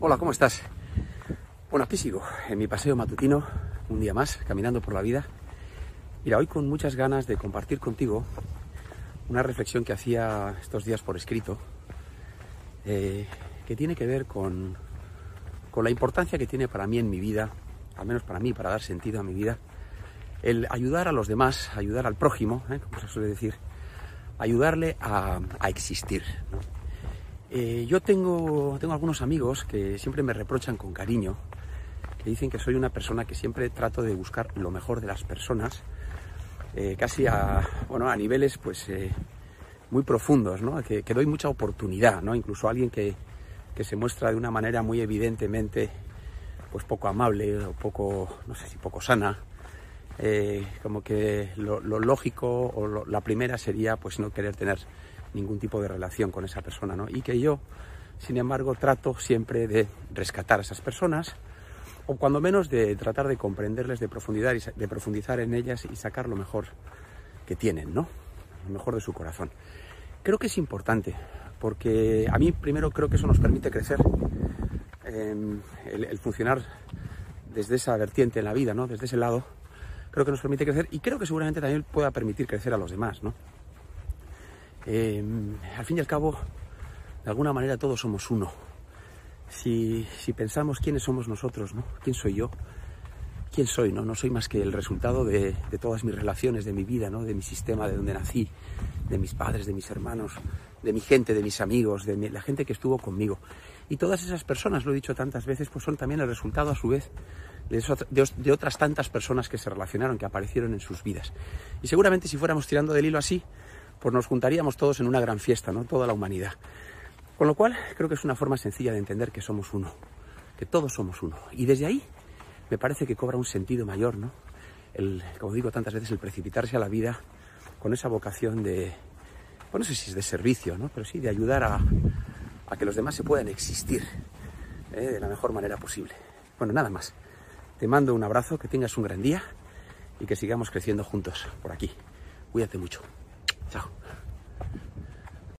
Hola, ¿cómo estás? Bueno, aquí sigo, en mi paseo matutino, un día más, caminando por la vida. Mira, hoy con muchas ganas de compartir contigo una reflexión que hacía estos días por escrito, eh, que tiene que ver con, con la importancia que tiene para mí en mi vida, al menos para mí, para dar sentido a mi vida, el ayudar a los demás, ayudar al prójimo, ¿eh? como se suele decir, ayudarle a, a existir. Eh, yo tengo, tengo algunos amigos que siempre me reprochan con cariño, que dicen que soy una persona que siempre trato de buscar lo mejor de las personas, eh, casi a, bueno, a niveles pues, eh, muy profundos, ¿no? que, doy mucha oportunidad, ¿no? incluso alguien que, que, se muestra de una manera muy evidentemente pues, poco amable o poco, no sé si poco sana. Como que lo, lógico o la primera sería pues no querer tener ningún tipo de relación con esa persona, ¿no? Y que yo, sin embargo, trato siempre de rescatar a esas personas, o cuando menos de tratar de comprenderles, de profundizar, de profundizar en ellas y sacar lo mejor que tienen, ¿no? Lo mejor de su corazón. Creo que es importante, porque a mí primero creo que eso nos permite crecer, eh, el, el funcionar desde esa vertiente en la vida, ¿no? Desde ese lado, creo que nos permite crecer y creo que seguramente también pueda permitir crecer a los demás, ¿no? Eh, al fin y al cabo, de alguna manera todos somos uno. Si, pensamos quiénes somos nosotros, ¿no? ¿Quién soy yo? ¿Quién soy? No, no soy más que el resultado de, todas mis relaciones, de mi vida, ¿no? De mi sistema, de donde nací, de mis padres, de mis hermanos, de mi gente, de mis amigos, de mi, la gente que estuvo conmigo. Y todas esas personas, lo he dicho tantas veces, pues son también el resultado a su vez de otras tantas personas que se relacionaron, que aparecieron en sus vidas. Y seguramente si fuéramos tirando del hilo así, pues nos juntaríamos todos en una gran fiesta, ¿no? Toda la humanidad. Con lo cual, creo que es una forma sencilla de entender que somos uno, que todos somos uno. Y desde ahí me parece que cobra un sentido mayor, ¿no? El, como digo tantas veces, el precipitarse a la vida con esa vocación de, bueno, no sé si es de servicio, ¿no? Pero sí de ayudar a, a que los demás se puedan existir ¿eh? de la mejor manera posible. Bueno, nada más. Te mando un abrazo, que tengas un gran día y que sigamos creciendo juntos por aquí. Cuídate mucho. チ